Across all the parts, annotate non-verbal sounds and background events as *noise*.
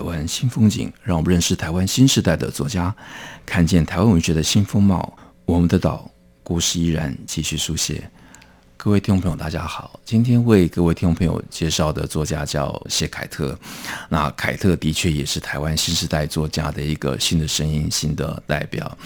台湾新风景，让我们认识台湾新时代的作家，看见台湾文学的新风貌。我们的岛，故事依然继续书写。各位听众朋友，大家好。今天为各位听众朋友介绍的作家叫谢凯特。那凯特的确也是台湾新时代作家的一个新的声音、新的代表。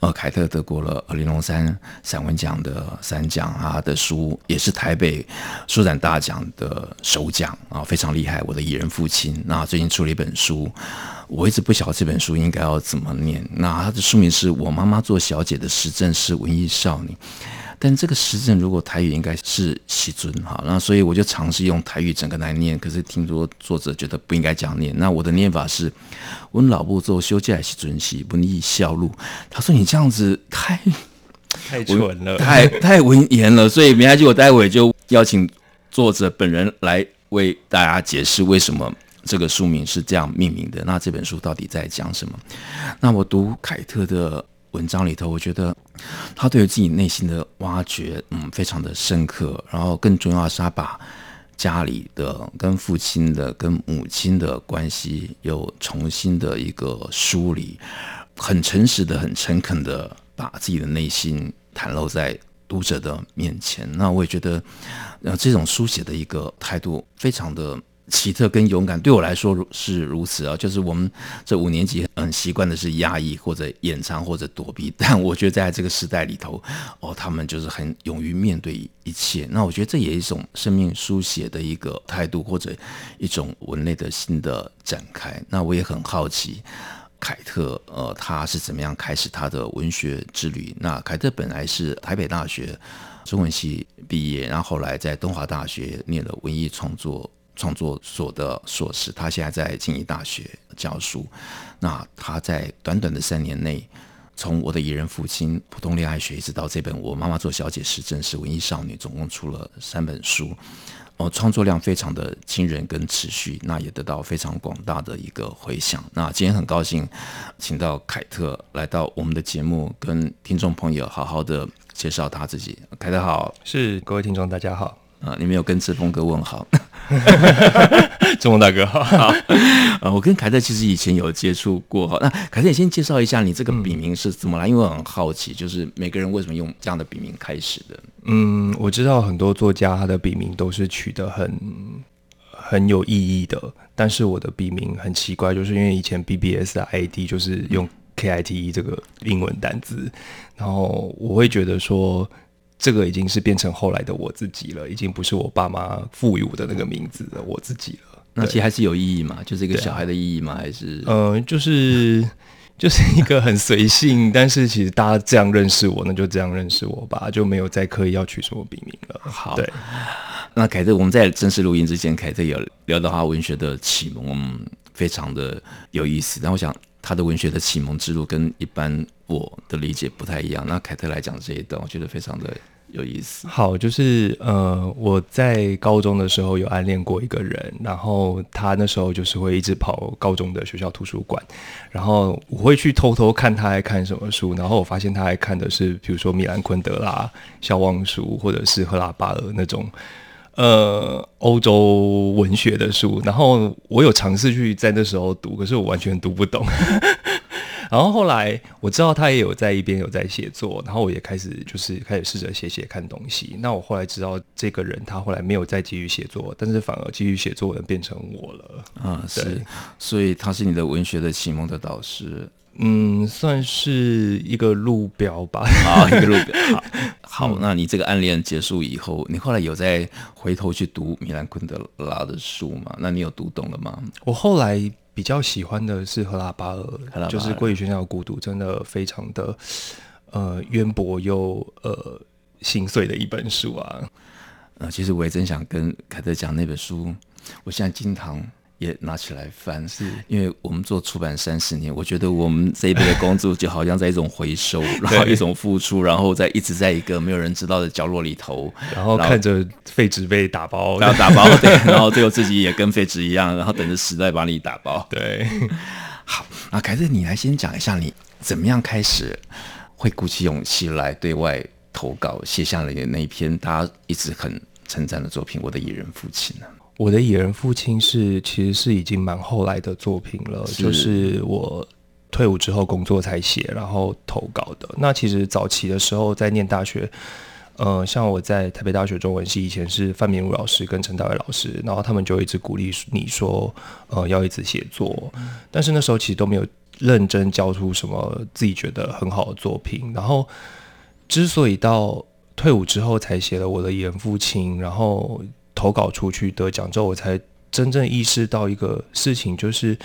呃，凯特得过了林荣三散文奖的三奖，他的书也是台北书展大奖的首奖啊，非常厉害。我的蚁人父亲。那最近出了一本书，我一直不晓得这本书应该要怎么念。那它的书名是我妈妈做小姐的时政是文艺少女。但这个实证如果台语应该是西尊哈，那所以我就尝试用台语整个来念，可是听说作者觉得不应该这样念，那我的念法是温老布做修假西尊西文艺孝路，他说你这样子太太蠢了，太太文言了，所以没关系，我待会就邀请作者本人来为大家解释为什么这个书名是这样命名的，那这本书到底在讲什么？那我读凯特的。文章里头，我觉得他对于自己内心的挖掘，嗯，非常的深刻。然后更重要的是，他把家里的跟父亲的、跟母亲的关系又重新的一个梳理，很诚实的、很诚恳的把自己的内心袒露在读者的面前。那我也觉得，呃，这种书写的一个态度非常的。奇特跟勇敢对我来说是如此啊，就是我们这五年级很习惯的是压抑或者掩藏或者躲避，*laughs* 但我觉得在这个时代里头，哦，他们就是很勇于面对一切。那我觉得这也是一种生命书写的一个态度，或者一种文类的新的展开。那我也很好奇，凯特呃，他是怎么样开始他的文学之旅？那凯特本来是台北大学中文系毕业，然后后来在东华大学念了文艺创作。创作所的硕士，他现在在静宜大学教书。那他在短短的三年内，从我的蚁人父亲、普通恋爱学，一直到这本我妈妈做小姐实证是文艺少女，总共出了三本书。哦，创作量非常的惊人跟持续，那也得到非常广大的一个回响。那今天很高兴，请到凯特来到我们的节目，跟听众朋友好好的介绍他自己。凯特好，是各位听众大家好。啊，你没有跟志峰哥问好，*laughs* 志峰大哥好。好，啊，我跟凯特其实以前有接触过哈。那凯特，你先介绍一下你这个笔名是怎么来？因为我很好奇，就是每个人为什么用这样的笔名开始的？嗯，我知道很多作家他的笔名都是取得很很有意义的，但是我的笔名很奇怪，就是因为以前 BBS 的 ID 就是用 KITE 这个英文单字，然后我会觉得说。这个已经是变成后来的我自己了，已经不是我爸妈赋予我的那个名字的我自己了。那其实还是有意义嘛？就是一个小孩的意义嘛？还是嗯、呃，就是 *laughs* 就是一个很随性，但是其实大家这样认识我，那就这样认识我吧，就没有再刻意要取什么笔名了。好，对。那凯特，我们在正式录音之前，凯特有聊到他文学的启蒙，嗯，非常的有意思。但我想他的文学的启蒙之路跟一般。我的理解不太一样。那凯特来讲这一段，我觉得非常的有意思。好，就是呃，我在高中的时候有暗恋过一个人，然后他那时候就是会一直跑高中的学校图书馆，然后我会去偷偷看他爱看什么书，然后我发现他爱看的是，比如说米兰昆德拉、肖望书，或者是赫拉巴尔那种呃欧洲文学的书，然后我有尝试去在那时候读，可是我完全读不懂。然后后来我知道他也有在一边有在写作，然后我也开始就是开始试着写写看东西。那我后来知道这个人他后来没有再继续写作，但是反而继续写作的变成我了。啊，是，所以他是你的文学的启蒙的导师，嗯，算是一个路标吧。啊，一个路标。好，好，那你这个暗恋结束以后，你后来有再回头去读米兰昆德拉的书吗？那你有读懂了吗？我后来。比较喜欢的是赫拉巴尔，就是《归于喧嚣的孤独》，真的非常的呃渊博又呃心碎的一本书啊。呃，其实我也真想跟凯特讲那本书，我现在经常也拿起来翻，是。因为我们做出版三十年，我觉得我们这一辈的工作就好像在一种回收，*laughs* 然后一种付出，然后在一直在一个没有人知道的角落里头，然后看着废纸被打包，然后打包，*laughs* 对，然后最后自己也跟废纸一样，然后等着时代把你打包。对，*laughs* 好，那凯特，你来先讲一下你怎么样开始会鼓起勇气来对外投稿，写下了那一篇大家一直很称赞的作品《我的野人父亲》呢？我的野人父亲是其实是已经蛮后来的作品了，是就是我退伍之后工作才写，然后投稿的。那其实早期的时候在念大学，呃，像我在台北大学中文系以前是范明儒老师跟陈大伟老师，然后他们就一直鼓励你说，呃，要一直写作。但是那时候其实都没有认真交出什么自己觉得很好的作品。然后之所以到退伍之后才写了我的蚁人父亲，然后。投稿出去得奖之后，我才真正意识到一个事情，就是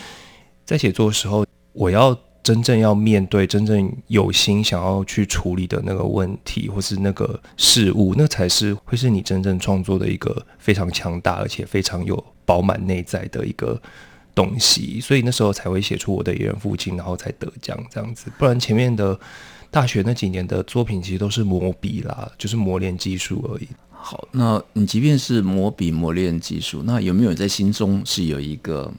在写作的时候，我要真正要面对、真正有心想要去处理的那个问题，或是那个事物，那才是会是你真正创作的一个非常强大而且非常有饱满内在的一个东西。所以那时候才会写出我的野人父亲，然后才得奖这样子。不然前面的大学那几年的作品，其实都是磨笔啦，就是磨练技术而已。好，那你即便是磨笔磨练技术，那有没有在心中是有一个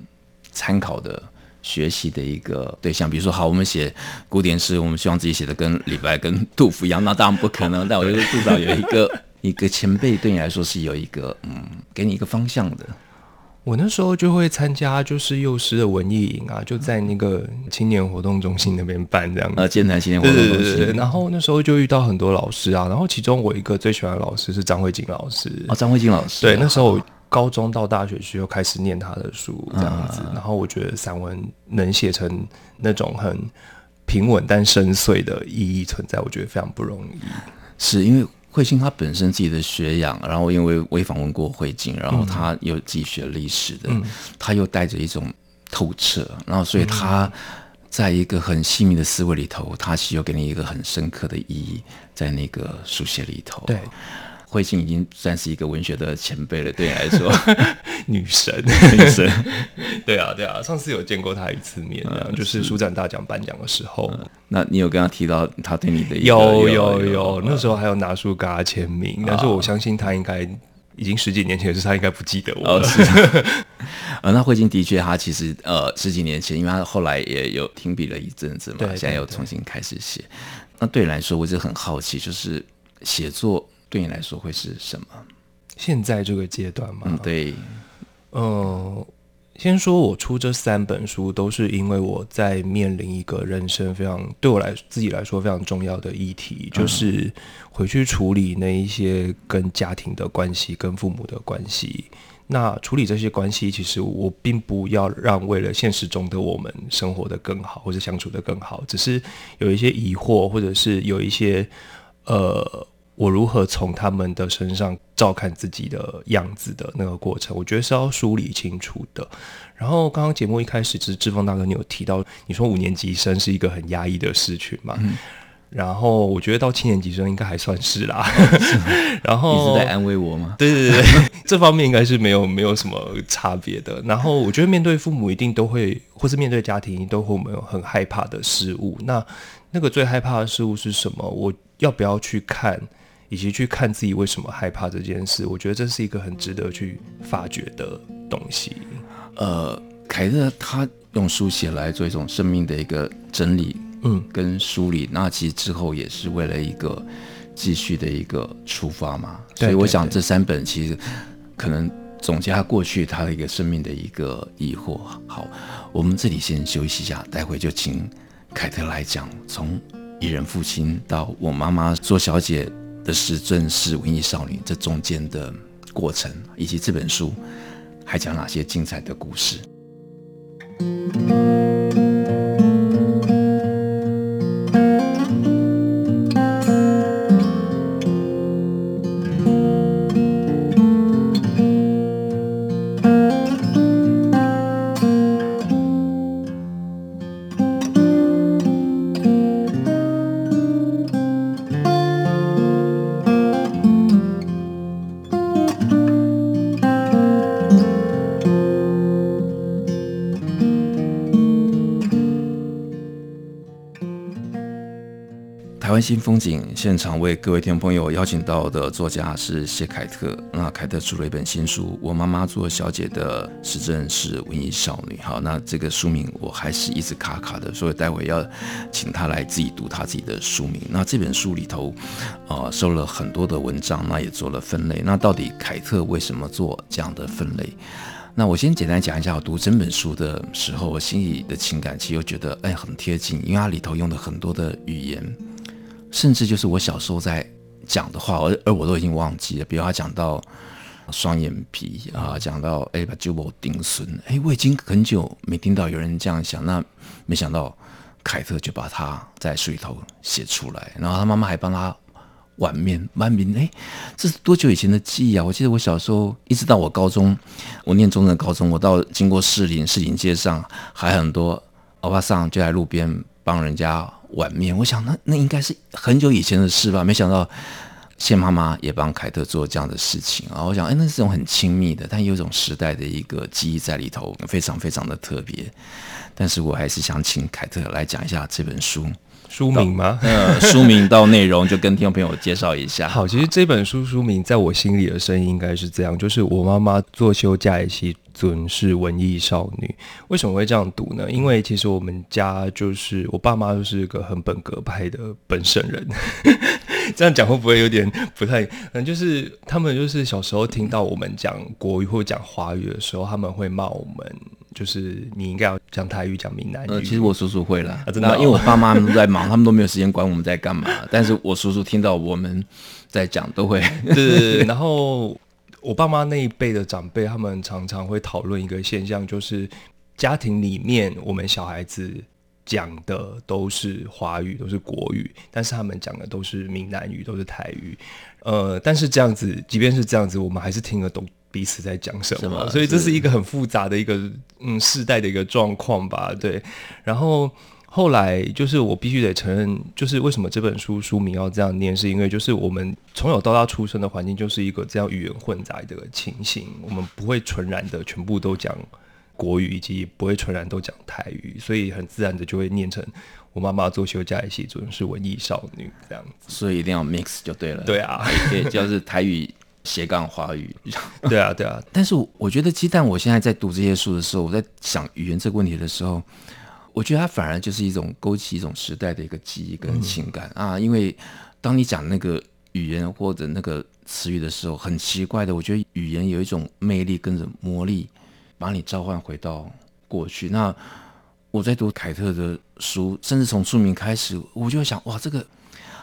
参考的学习的一个对象？比如说，好，我们写古典诗，我们希望自己写的跟李白、跟杜甫一样，那当然不可能。但我觉得至少有一个一个前辈对你来说是有一个嗯，给你一个方向的。我那时候就会参加，就是幼师的文艺营啊，就在那个青年活动中心那边办这样子。呃，剑南青年活动中心。对对对对。然后那时候就遇到很多老师啊，然后其中我一个最喜欢的老师是张慧晶老师。哦，张慧晶老师。对，那时候我高中到大学时又开始念他的书这样子，然后我觉得散文能写成那种很平稳但深邃的意义存在，我觉得非常不容易。是因为。慧晶他本身自己的学养，然后因为我也访问过慧晶，然后他又自己学历史的，嗯、他又带着一种透彻，然后所以他在一个很细密的思维里头，他是有给你一个很深刻的意义在那个书写里头。对。慧晶已经算是一个文学的前辈了，对你来说，*laughs* 女神，女神，*laughs* 对啊，对啊，上次有见过她一次面，嗯、就是书展大奖颁奖的时候、嗯。那你有跟她提到她对你的有有有，有有那时候还有拿书给她签名，但是我相信她应该已经十几年前，就是她应该不记得我了。哦、是 *laughs* 呃，那慧晶的确，她其实呃十几年前，因为她后来也有停笔了一阵子嘛，对对对，现在又重新开始写。那对你来说，我就很好奇，就是写作。对你来说会是什么？现在这个阶段吗？嗯，对。嗯、呃，先说我出这三本书，都是因为我在面临一个人生非常对我来自己来说非常重要的议题，就是回去处理那一些跟家庭的关系、跟父母的关系。那处理这些关系，其实我并不要让为了现实中的我们生活得更好，或者相处得更好，只是有一些疑惑，或者是有一些呃。我如何从他们的身上照看自己的样子的那个过程，我觉得是要梳理清楚的。然后刚刚节目一开始，其实志峰大哥，你有提到，你说五年级生是一个很压抑的事情嘛？嗯、然后我觉得到七年级生应该还算是啦。是然后你是在安慰我吗？对对对，这方面应该是没有没有什么差别的。然后我觉得面对父母一定都会，或是面对家庭一定都会有没有很害怕的事物。那那个最害怕的事物是什么？我要不要去看？以及去看自己为什么害怕这件事，我觉得这是一个很值得去发掘的东西。呃，凯特他用书写来做一种生命的一个整理，嗯，跟梳理。那其实之后也是为了一个继续的一个出发嘛。所以我想这三本其实可能总结他过去他的一个生命的一个疑惑。好，我们这里先休息一下，待会就请凯特来讲从艺人父亲到我妈妈做小姐的是正是文艺少女这中间的过程，以及这本书还讲哪些精彩的故事。新风景现场为各位听众朋友邀请到的作家是谢凯特。那凯特出了一本新书《我妈妈做小姐的实证是文艺少女》。好，那这个书名我还是一直卡卡的，所以待会要请她来自己读她自己的书名。那这本书里头，呃，收了很多的文章，那也做了分类。那到底凯特为什么做这样的分类？那我先简单讲一下，我读整本书的时候，我心里的情感，其实又觉得哎很贴近，因为它里头用的很多的语言，甚至就是我小时候在讲的话，而而我都已经忘记了。比如他讲到双眼皮啊，讲到哎把酒窝顶损，哎我已经很久没听到有人这样想，那没想到凯特就把它在书里头写出来，然后他妈妈还帮他。碗面，碗面，哎，这是多久以前的记忆啊？我记得我小时候，一直到我高中，我念中正高中，我到经过士林，士林街上还很多欧巴桑就在路边帮人家碗面。我想那那应该是很久以前的事吧？没想到谢妈妈也帮凯特做这样的事情啊！我想，哎，那是种很亲密的，但有一种时代的一个记忆在里头，非常非常的特别。但是我还是想请凯特来讲一下这本书。书名吗？嗯，书名到内容就跟听众朋友介绍一下。*laughs* 好，其实这本书书名在我心里的声音应该是这样，就是我妈妈做休假的时阵是文艺少女。为什么会这样读呢？因为其实我们家就是我爸妈就是一个很本格派的本省人。*laughs* 这样讲会不会有点不太？嗯，就是他们就是小时候听到我们讲国语或讲华语的时候，他们会骂我们。就是你应该要讲台语，讲闽南语。呃，其实我叔叔会了，啊，真的，哦，因为我爸妈都在忙，他们都没有时间管我们在干嘛。但是我叔叔听到我们在讲，都会。对对对。然后我爸妈那一辈的长辈，他们常常会讨论一个现象，就是家庭里面我们小孩子讲的都是华语，都是国语，但是他们讲的都是闽南语，都是台语。呃，但是这样子，即便是这样子，我们还是听得懂。彼此在讲什么，所以这是一个很复杂的一个嗯世代的一个状况吧，对。然后后来就是我必须得承认，就是为什么这本书书名要这样念，是因为就是我们从小到大出生的环境就是一个这样语言混杂的情形，我们不会纯然的全部都讲国语，以及不会纯然都讲台语，所以很自然的就会念成我妈妈做休假的时阵是文艺少女这样子，所以一定要 mix 就对了，对啊，可以就是台语。斜杠华语，*laughs* 对啊，对啊。但是我觉得，鸡蛋，我现在在读这些书的时候，我在想语言这个问题的时候，我觉得它反而就是一种勾起一种时代的一个记忆跟情感、嗯、啊。因为当你讲那个语言或者那个词语的时候，很奇怪的，我觉得语言有一种魅力跟着魔力，把你召唤回到过去。那我在读凯特的书，甚至从书名开始，我就会想，哇，这个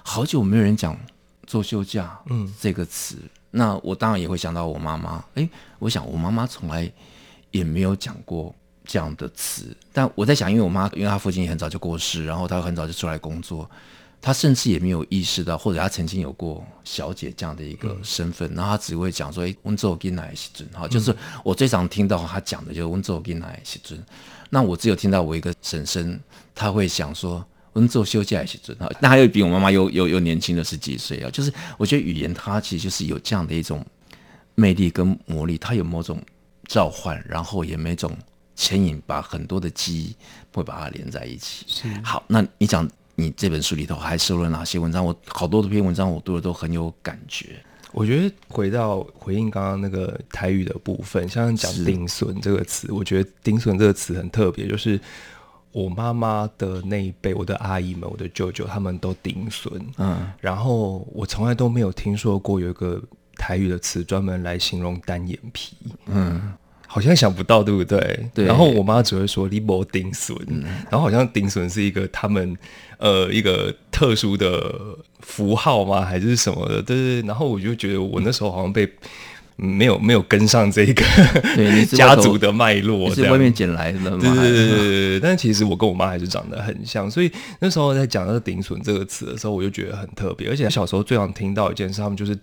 好久没有人讲做休假，嗯，这个词。那我当然也会想到我妈妈，诶，我想我妈妈从来也没有讲过这样的词。但我在想，因为我妈，因为她父亲也很早就过世，然后她很早就出来工作，她甚至也没有意识到，或者她曾经有过小姐这样的一个身份，嗯、然后她只会讲说，诶，温州给奶西尊，哈，就是我最常听到她讲的就是温州给奶西尊。那我只有听到我一个婶婶，她会想说。我们做休假也是准哈，那还有比我妈妈又又又年轻了十几岁啊。就是我觉得语言它其实就是有这样的一种魅力跟魔力，它有某种召唤，然后也每种牵引，把很多的记忆会把它连在一起。是好，那你讲你这本书里头还收了哪些文章？我好多的篇文章我读的都很有感觉。我觉得回到回应刚刚那个台语的部分，像讲“顶笋”这个词，我觉得“顶笋”这个词很特别，就是。我妈妈的那一辈，我的阿姨们、我的舅舅，他们都顶笋。嗯，然后我从来都没有听说过有一个台语的词专门来形容单眼皮。嗯，好像想不到，对不对？对。然后我妈只会说“你没顶笋”，嗯，然后好像顶笋是一个他们呃一个特殊的符号吗？还是什么的？对对。然后我就觉得我那时候好像被。没有没有跟上这个对家族的脉络，是外面捡来的吗？对对对对，但其实我跟我妈还是长得很像，所以那时候在讲那个“顶笋”这个词的时候，我就觉得很特别。而且小时候最常听到一件事，他们就是。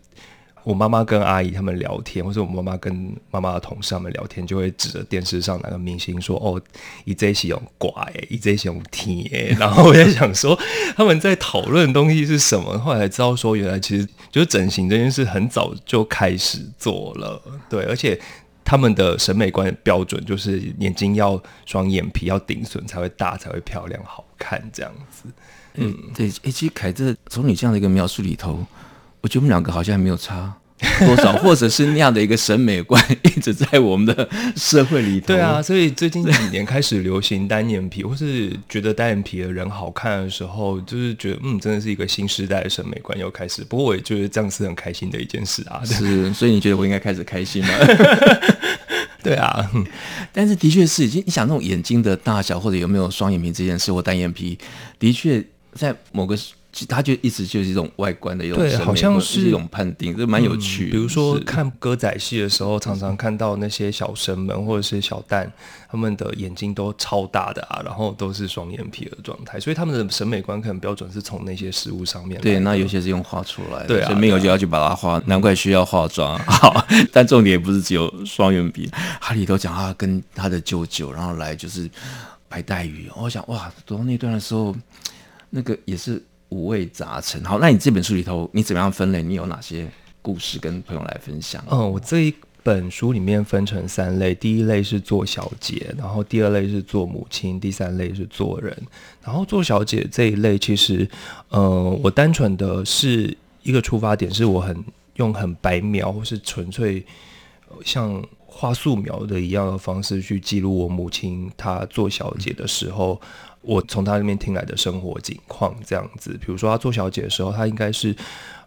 我妈妈跟阿姨他们聊天，或者我妈妈跟妈妈的同事他们聊天，就会指着电视上哪个明星说：“哦，伊这是用怪，伊这是用甜。*laughs* ”然后我在想说，他们在讨论的东西是什么？后来才知道说，原来其实就是整形这件事很早就开始做了。对，而且他们的审美观标准就是眼睛要双眼皮要顶损才会大才会漂亮好看这样子。嗯，对，哎，其实凯特从你这样的一个描述里头，我觉得我们两个好像还没有差。*laughs* 多少，或者是那样的一个审美观，一直在我们的社会里头。对啊，所以最近几年开始流行单眼皮，*laughs* 或是觉得单眼皮的人好看的时候，就是觉得嗯，真的是一个新时代的审美观又开始。不过我也觉得这样是很开心的一件事啊。是，所以你觉得我应该开始开心吗？*laughs* 对啊，但是的确是，已经你想那种眼睛的大小，或者有没有双眼皮这件事，或单眼皮，的确在某个。他就一直就是一种外观的一种对，好像是一种判定，这蛮有趣、嗯。比如说看歌仔戏的时候，常常看到那些小生们或者是小旦，他们的眼睛都超大的啊，然后都是双眼皮的状态，所以他们的审美观可能标准是从那些食物上面。对，那有些是用画出来的，对啊，所以没有就要去把它画，难怪需要化妆。*laughs* 好，但重点也不是只有双眼皮。哈里都讲他跟他的舅舅，然后来就是白带鱼。我想哇，读到那段的时候，那个也是。五味杂陈。好，那你这本书里头，你怎么样分类？你有哪些故事跟朋友来分享？嗯，我这一本书里面分成三类，第一类是做小姐，然后第二类是做母亲，第三类是做人。然后做小姐这一类，其实，呃，我单纯的是一个出发点，是我很用很白描或是纯粹像画素描的一样的方式去记录我母亲她做小姐的时候。我从他那边听来的生活景况这样子，比如说他做小姐的时候，他应该是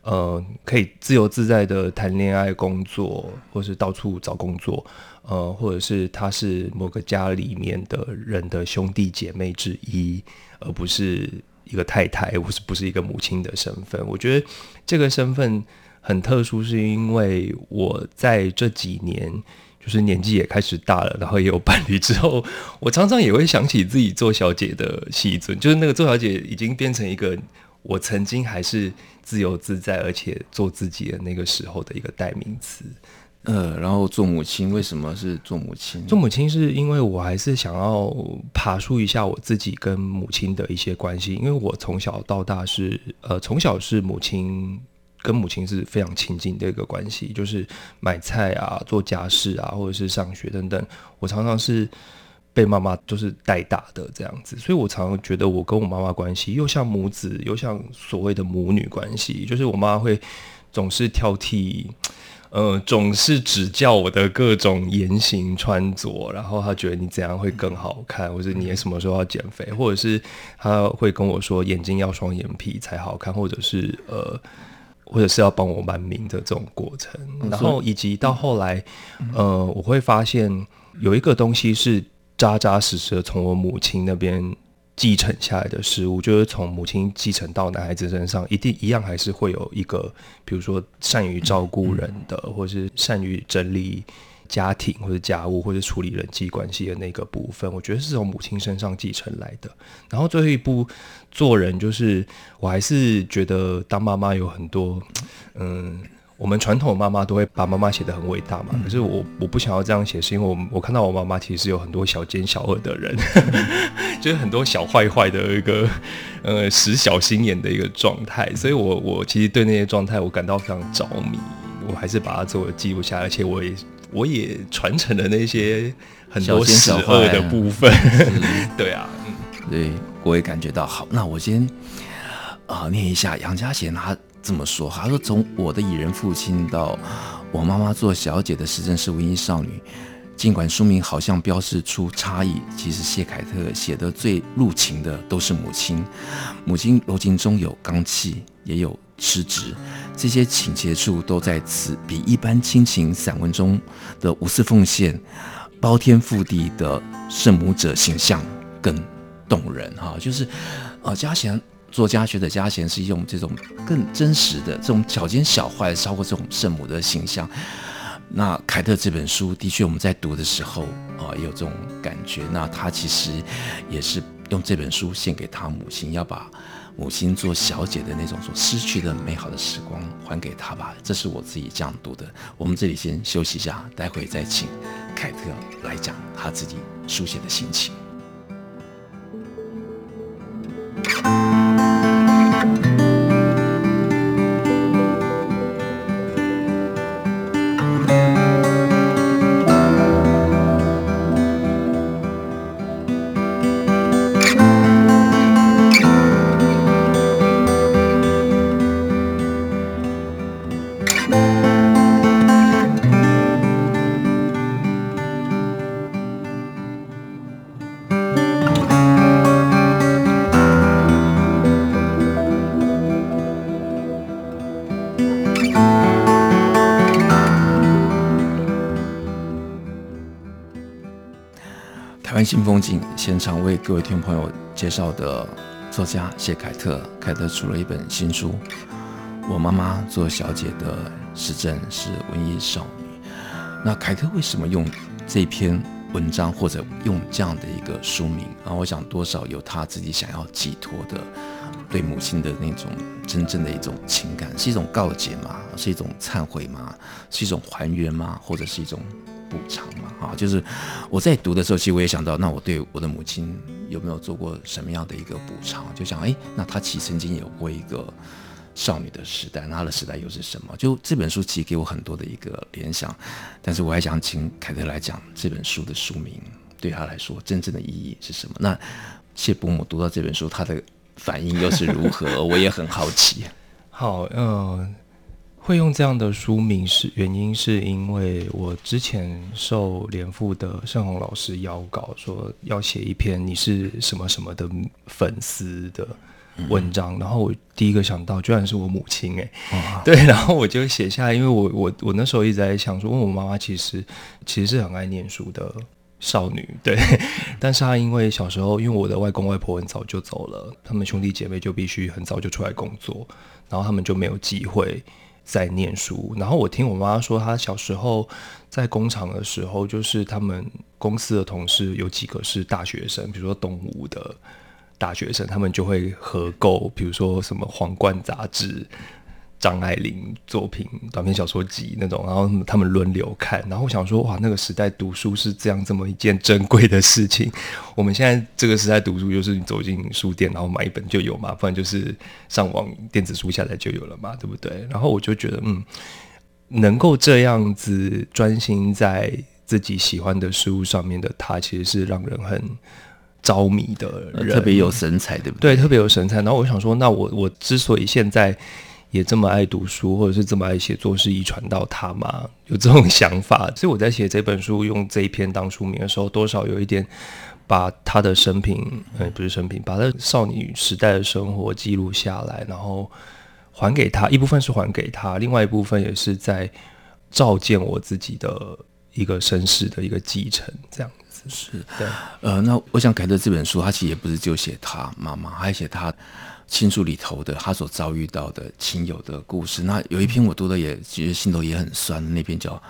呃可以自由自在的谈恋爱、工作，或是到处找工作，呃，或者是他是某个家里面的人的兄弟姐妹之一，而不是一个太太，或是不是一个母亲的身份。我觉得这个身份很特殊，是因为我在这几年。就是年纪也开始大了，然后也有伴侣之后，我常常也会想起自己做小姐的戏尊，就是那个做小姐已经变成一个我曾经还是自由自在而且做自己的那个时候的一个代名词。呃，然后做母亲，为什么是做母亲？做母亲是因为我还是想要爬梳一下我自己跟母亲的一些关系，因为我从小到大是呃从小是母亲。跟母亲是非常亲近的一个关系，就是买菜啊、做家事啊，或者是上学等等，我常常是被妈妈就是带大的这样子，所以我常常觉得我跟我妈妈关系又像母子，又像所谓的母女关系，就是我妈会总是挑剔，呃，总是指教我的各种言行穿着，然后她觉得你怎样会更好看，或者你也什么时候要减肥，或者是她会跟我说眼睛要双眼皮才好看，或者是呃。或者是要帮我瞒名的这种过程，然后以及到后来，呃，我会发现有一个东西是扎扎实实的从我母亲那边继承下来的事物，就是从母亲继承到男孩子身上，一定一样还是会有一个，比如说善于照顾人的，或是善于整理。家庭或者家务或者处理人际关系的那个部分，我觉得是从母亲身上继承来的。然后最后一步做人，就是我还是觉得当妈妈有很多，嗯，我们传统妈妈都会把妈妈写得很伟大嘛。可是我我不想要这样写，是因为我我看到我妈妈其实是有很多小奸小恶的人，*laughs* 就是很多小坏坏的一个呃使小心眼的一个状态。所以我我其实对那些状态我感到非常着迷，我还是把它作为记录下来，而且我也。我也传承了那些很多十恶的部分，*laughs* 对啊，嗯，对，我也感觉到好。那我先啊、呃、念一下杨家贤他这么说，他说从我的蚁人父亲到我妈妈做小姐的时政是文艺少女，尽管书名好像标示出差异，其实谢凯特写的最入情的都是母亲，母亲柔情中有刚气，也有失职。这些情节处都在此，比一般亲情散文中的无私奉献、包天覆地的圣母者形象更动人哈。就是，呃，嘉贤作家学者嘉贤是用这种更真实的这种小奸小坏，超过这种圣母的形象。那凯特这本书的确我们在读的时候啊，也有这种感觉。那他其实也是用这本书献给他母亲，要把。母亲做小姐的那种所失去的美好的时光还给她吧，这是我自己这样读的。我们这里先休息一下，待会再请凯特来讲她自己书写的心情。台湾新风景现场为各位听众朋友介绍的作家谢凯特，凯特出了一本新书《我妈妈做小姐的实证是文艺少女》。那凯特为什么用这篇文章或者用这样的一个书名啊？我想多少有他自己想要寄托的对母亲的那种真正的一种情感，是一种告解吗？是一种忏悔吗？是一种还原吗？或者是一种？补偿嘛，啊，就是我在读的时候，其实我也想到，那我对我的母亲有没有做过什么样的一个补偿？就想，哎，那她其实曾经有过一个少女的时代，那她的时代又是什么？就这本书其实给我很多的一个联想，但是我还想请凯特来讲这本书的书名对她来说真正的意义是什么？那谢伯母读到这本书，她的反应又是如何？我也很好奇。*laughs* 好，嗯、呃。会用这样的书名是原因，是因为我之前受联副的盛鸿老师邀稿，说要写一篇你是什么什么的粉丝的文章，嗯、然后我第一个想到居然是我母亲哎，哦、*laughs* 对，然后我就写下来，因为我我我那时候一直在想说，我妈妈其实其实是很爱念书的少女，对，*laughs* 但是她因为小时候，因为我的外公外婆很早就走了，他们兄弟姐妹就必须很早就出来工作，然后他们就没有机会。在念书，然后我听我妈说，她小时候在工厂的时候，就是他们公司的同事有几个是大学生，比如说东吴的大学生，他们就会合购，比如说什么《皇冠》杂志。张爱玲作品、短篇小说集那种，然后他们轮流看。然后我想说，哇，那个时代读书是这样这么一件珍贵的事情。我们现在这个时代读书，就是你走进书店，然后买一本就有嘛，不然就是上网电子书下载就有了嘛，对不对？然后我就觉得，嗯，能够这样子专心在自己喜欢的事物上面的他，其实是让人很着迷的人，特别有神采，对不对？对，特别有神采。然后我想说，那我我之所以现在。也这么爱读书，或者是这么爱写作，是遗传到他吗？*laughs* 有这种想法，*laughs* 所以我在写这本书，用这一篇当书名的时候，多少有一点把他的生平，呃，不是生平，把他少女时代的生活记录下来，然后还给他。一部分是还给他，另外一部分也是在照见我自己的一个身世的一个继承，这样子是。对，呃，那我想凯特这本书，他其实也不是就写他妈妈，还写他。倾诉里头的他所遭遇到的亲友的故事，那有一篇我读的也其实心头也很酸，那篇叫。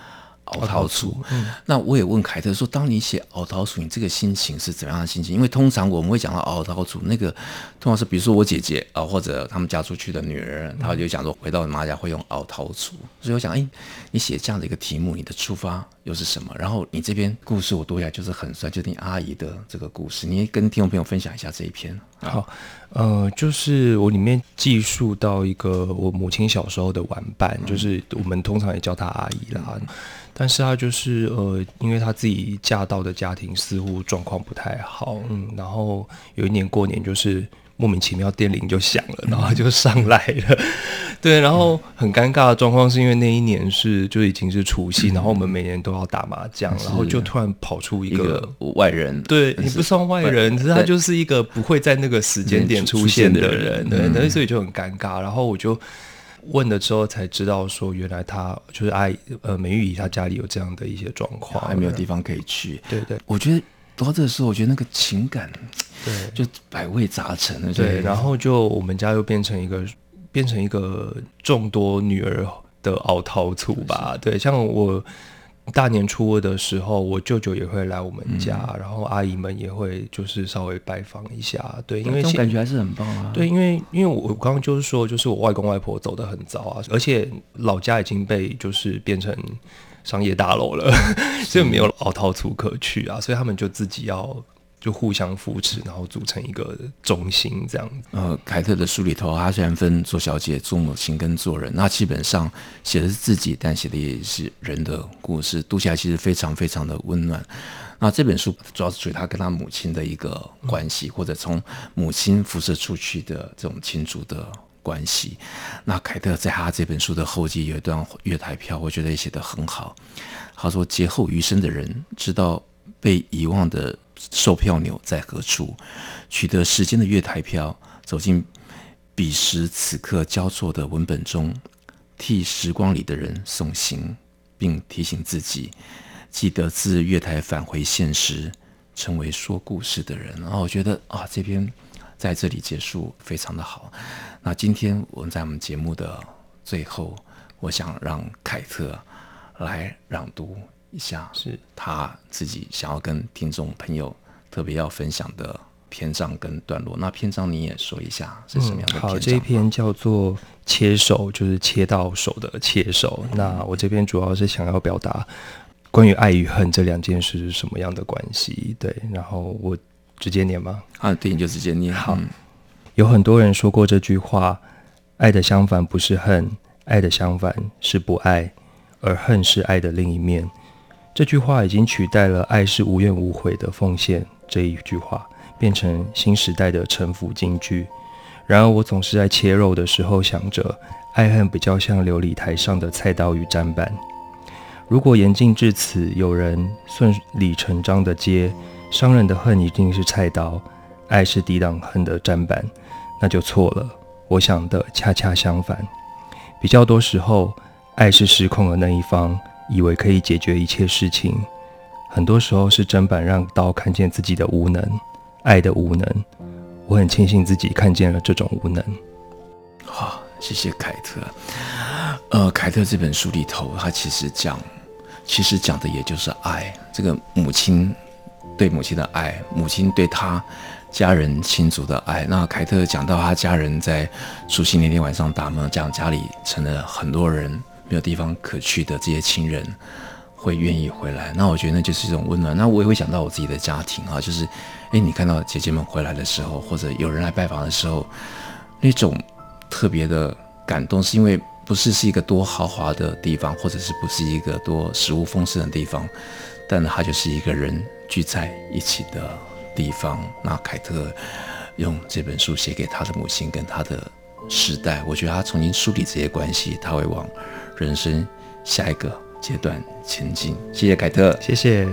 熬桃处，嗯、那我也问凯特说：“当你写熬桃处，你这个心情是怎样的心情？因为通常我们会讲到熬桃处，那个通常是比如说我姐姐啊，或者他们嫁出去的女儿，她就讲说回到妈家会用熬桃处。所以我想，哎，你写这样的一个题目，你的出发又是什么？然后你这篇故事我读起来就是很帅，就是你阿姨的这个故事，你也跟听众朋友分享一下这一篇。好，呃，就是我里面记述到一个我母亲小时候的玩伴，嗯、就是我们通常也叫她阿姨啦。嗯但是她就是呃，因为她自己嫁到的家庭似乎状况不太好，嗯，然后有一年过年就是莫名其妙电铃就响了，然后就上来了，*laughs* 对，然后很尴尬的状况是因为那一年是就已经是除夕，然后我们每年都要打麻将，然后就突然跑出一个，外人，对，你不算外人，只是他就是一个不会在那个时间点出现的人，对，对，所以就很尴尬，然后我就。问了之后才知道，说原来他就是阿姨，呃，美玉姨，她家里有这样的一些状况，还没有地方可以去。对对，我觉得读到这个时候，我觉得那个情感，对，就百味杂陈了。对，然后就我们家又变成一个，变成一个众多女儿的熬陶醋吧。对，像我。大年初二的时候，我舅舅也会来我们家，嗯、然后阿姨们也会就是稍微拜访一下，对，因为这种感觉还是很棒啊。对，因为因为我刚刚就是说，就是我外公外婆走得很早啊，而且老家已经被就是变成商业大楼了，*laughs* 所以没有老套处可去啊，所以他们就自己要。就互相扶持，然后组成一个中心，这样。呃，凯特的书里头，他虽然分做小姐、做母亲跟做人，那基本上写的是自己，但写的也是人的故事，读起来其实非常非常的温暖。那这本书主要是属于他跟他母亲的一个关系，或者从母亲辐射出去的这种亲族的关系。那凯特在他这本书的后记有一段月台票，我觉得也写得很好。他说：“劫后余生的人知道被遗忘的。”售票钮在何处？取得时间的月台票，走进彼时此刻交错的文本中，替时光里的人送行，并提醒自己，记得自月台返回现实，成为说故事的人。然后我觉得啊，这篇在这里结束非常的好。那今天我们在我们节目的最后，我想让凯特来朗读一下，是他自己想要跟听众朋友特别要分享的。篇章跟段落，那篇章你也说一下是什么样的篇章？嗯，好，这一篇叫做“切手”，就是切到手的切手。嗯。那我这边主要是想要表达关于爱与恨这两件事是什么样的关系。对，然后我直接念吗？啊，对，你就直接念。好，嗯，有很多人说过这句话：“爱的相反不是恨，爱的相反是不爱，而恨是爱的另一面。”这句话已经取代了“爱是无怨无悔的奉献”这一句话。变成新时代的城府金句。然而，我总是在切肉的时候想着，爱恨比较像琉璃台上的菜刀与砧板。如果言尽至此，有人顺理成章地接，伤人的恨一定是菜刀，爱是抵挡恨的砧板，那就错了。我想的恰恰相反。比较多时候，爱是失控的那一方，以为可以解决一切事情。很多时候是砧板让刀看见自己的无能。爱的无能，我很庆幸自己看见了这种无能。好，谢谢凯特。呃，凯特这本书里头，他其实讲，其实讲的也就是爱，这个母亲对母亲的爱，母亲对他家人亲族的爱。那凯特讲到他家人在除夕那天晚上打麻将，家里成了很多人没有地方可去的这些亲人。会愿意回来，那我觉得那就是一种温暖。那我也会想到我自己的家庭啊，就是，诶，你看到姐姐们回来的时候，或者有人来拜访的时候，那种特别的感动，是因为不是是一个多豪华的地方，或者是不是一个多食物丰盛的地方，但它就是一个人聚在一起的地方。那凯特用这本书写给他的母亲跟他的时代，我觉得他重新梳理这些关系，他会往人生下一个阶段前进，谢谢凯特，谢谢。